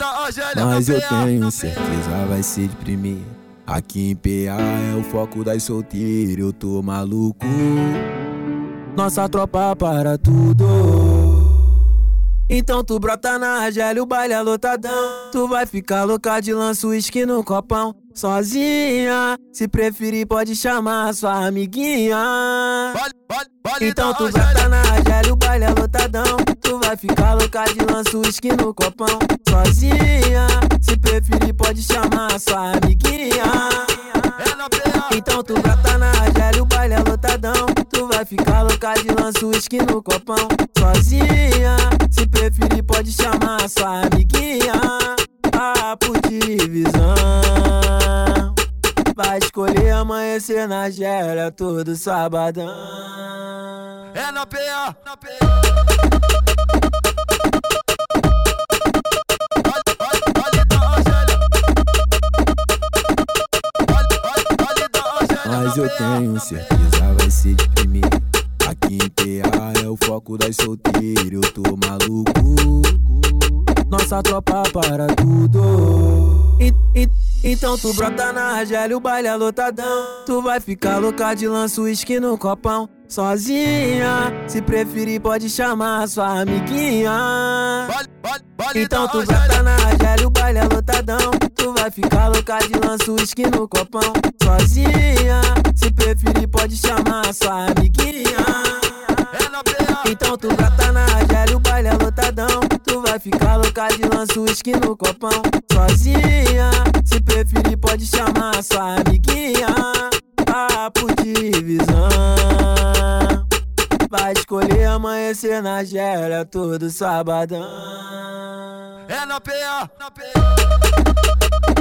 Argélia. Mas eu tenho certeza vai ser de primeira. Aqui em PA é o foco das solteiras, eu tô maluco. Nossa tropa para tudo. Então tu brota na Argélia, o baile é lotadão. Tu vai ficar louca de lanço uísque no copão. Sozinha, se preferir pode chamar sua amiguinha. Então tu brota na Argélia, o baile é lotadão. Tu vai ficar louca de lanço uísque no copão. Sozinha, se preferir pode chamar sua amiguinha. Então tu brota na Argélia, o baile é lotadão. Tu vai ficar louca de lanço uísque no copão. Sozinha, se preferir pode chamar sua amiguinha. Ah, por divisão. Vai escolher amanhecer na Argélia todo sabadão. É na PA. Na PA. Mas eu tenho certeza vai ser de primeira. Aqui em PA é o foco das solteiras, eu tô maluco. Nossa tropa para tudo. E- e- então tu brota na Argélia, o baile é lotadão. Tu vai ficar louca de lanço uísque no copão. Sozinha, se preferir pode chamar sua amiguinha. Vale, vale, vale Então tu Argélia. brota na Argélia, o baile é lotadão. Tu vai ficar louca de lanço uísque no copão. Sozinha, se preferir pode chamar sua amiguinha. É. Então tu brota na Argélia, o baile é lotadão. Tu vai ficar louca de lanço uísque no copão. Sozinha, se preferir pode chamar sua amiguinha. Ah, por divisão. Vai escolher amanhecer na Argélia todo sabadão. É na PA. Na PA.